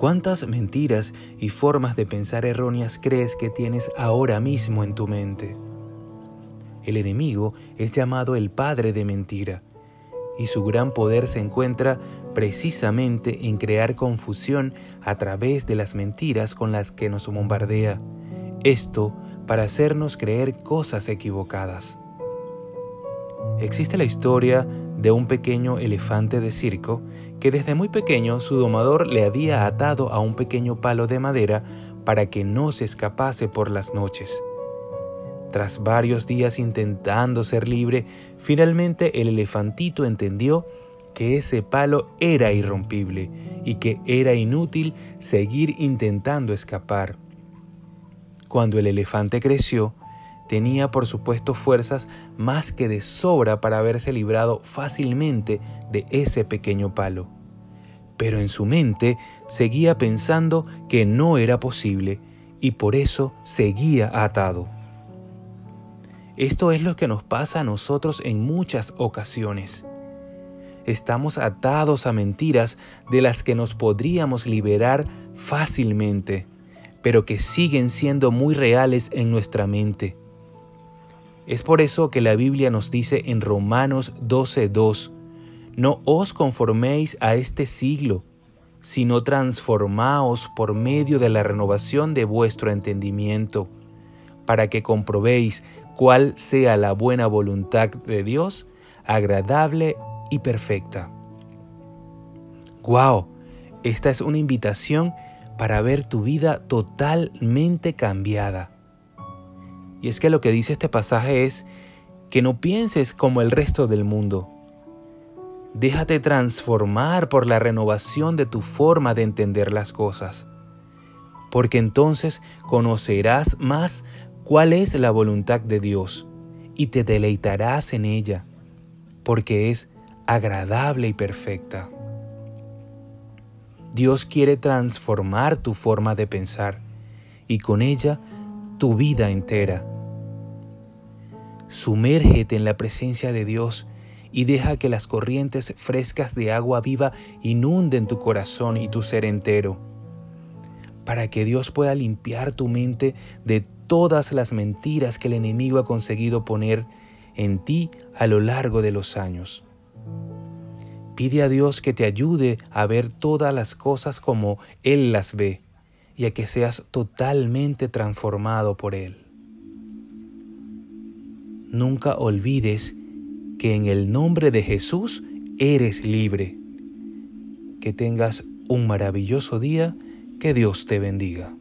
¿Cuántas mentiras y formas de pensar erróneas crees que tienes ahora mismo en tu mente? El enemigo es llamado el padre de mentira, y su gran poder se encuentra precisamente en crear confusión a través de las mentiras con las que nos bombardea. Esto para hacernos creer cosas equivocadas. Existe la historia de un pequeño elefante de circo que desde muy pequeño su domador le había atado a un pequeño palo de madera para que no se escapase por las noches. Tras varios días intentando ser libre, finalmente el elefantito entendió que ese palo era irrompible y que era inútil seguir intentando escapar. Cuando el elefante creció, tenía por supuesto fuerzas más que de sobra para haberse librado fácilmente de ese pequeño palo. Pero en su mente seguía pensando que no era posible y por eso seguía atado. Esto es lo que nos pasa a nosotros en muchas ocasiones. Estamos atados a mentiras de las que nos podríamos liberar fácilmente, pero que siguen siendo muy reales en nuestra mente. Es por eso que la Biblia nos dice en Romanos 12:2, no os conforméis a este siglo, sino transformaos por medio de la renovación de vuestro entendimiento, para que comprobéis cuál sea la buena voluntad de Dios, agradable y perfecta. ¡Wow! Esta es una invitación para ver tu vida totalmente cambiada. Y es que lo que dice este pasaje es que no pienses como el resto del mundo. Déjate transformar por la renovación de tu forma de entender las cosas, porque entonces conocerás más cuál es la voluntad de Dios y te deleitarás en ella, porque es agradable y perfecta. Dios quiere transformar tu forma de pensar y con ella tu vida entera. Sumérgete en la presencia de Dios y deja que las corrientes frescas de agua viva inunden tu corazón y tu ser entero, para que Dios pueda limpiar tu mente de todas las mentiras que el enemigo ha conseguido poner en ti a lo largo de los años. Pide a Dios que te ayude a ver todas las cosas como Él las ve y a que seas totalmente transformado por Él. Nunca olvides que en el nombre de Jesús eres libre. Que tengas un maravilloso día, que Dios te bendiga.